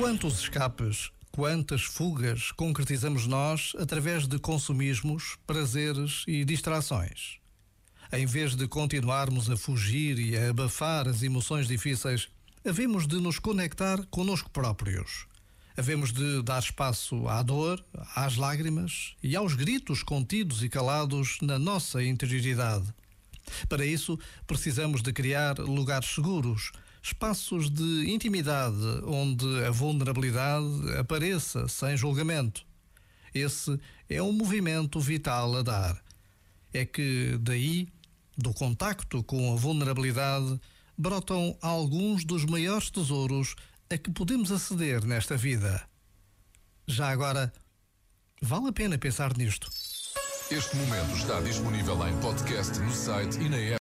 Quantos escapes, quantas fugas concretizamos nós através de consumismos, prazeres e distrações? Em vez de continuarmos a fugir e a abafar as emoções difíceis, havemos de nos conectar conosco próprios. Havemos de dar espaço à dor, às lágrimas e aos gritos contidos e calados na nossa interioridade. Para isso, precisamos de criar lugares seguros, espaços de intimidade onde a vulnerabilidade apareça sem julgamento. Esse é um movimento vital a dar. É que daí, do contacto com a vulnerabilidade, brotam alguns dos maiores tesouros a que podemos aceder nesta vida. Já agora, vale a pena pensar nisto. Este momento está disponível em podcast no site e na app.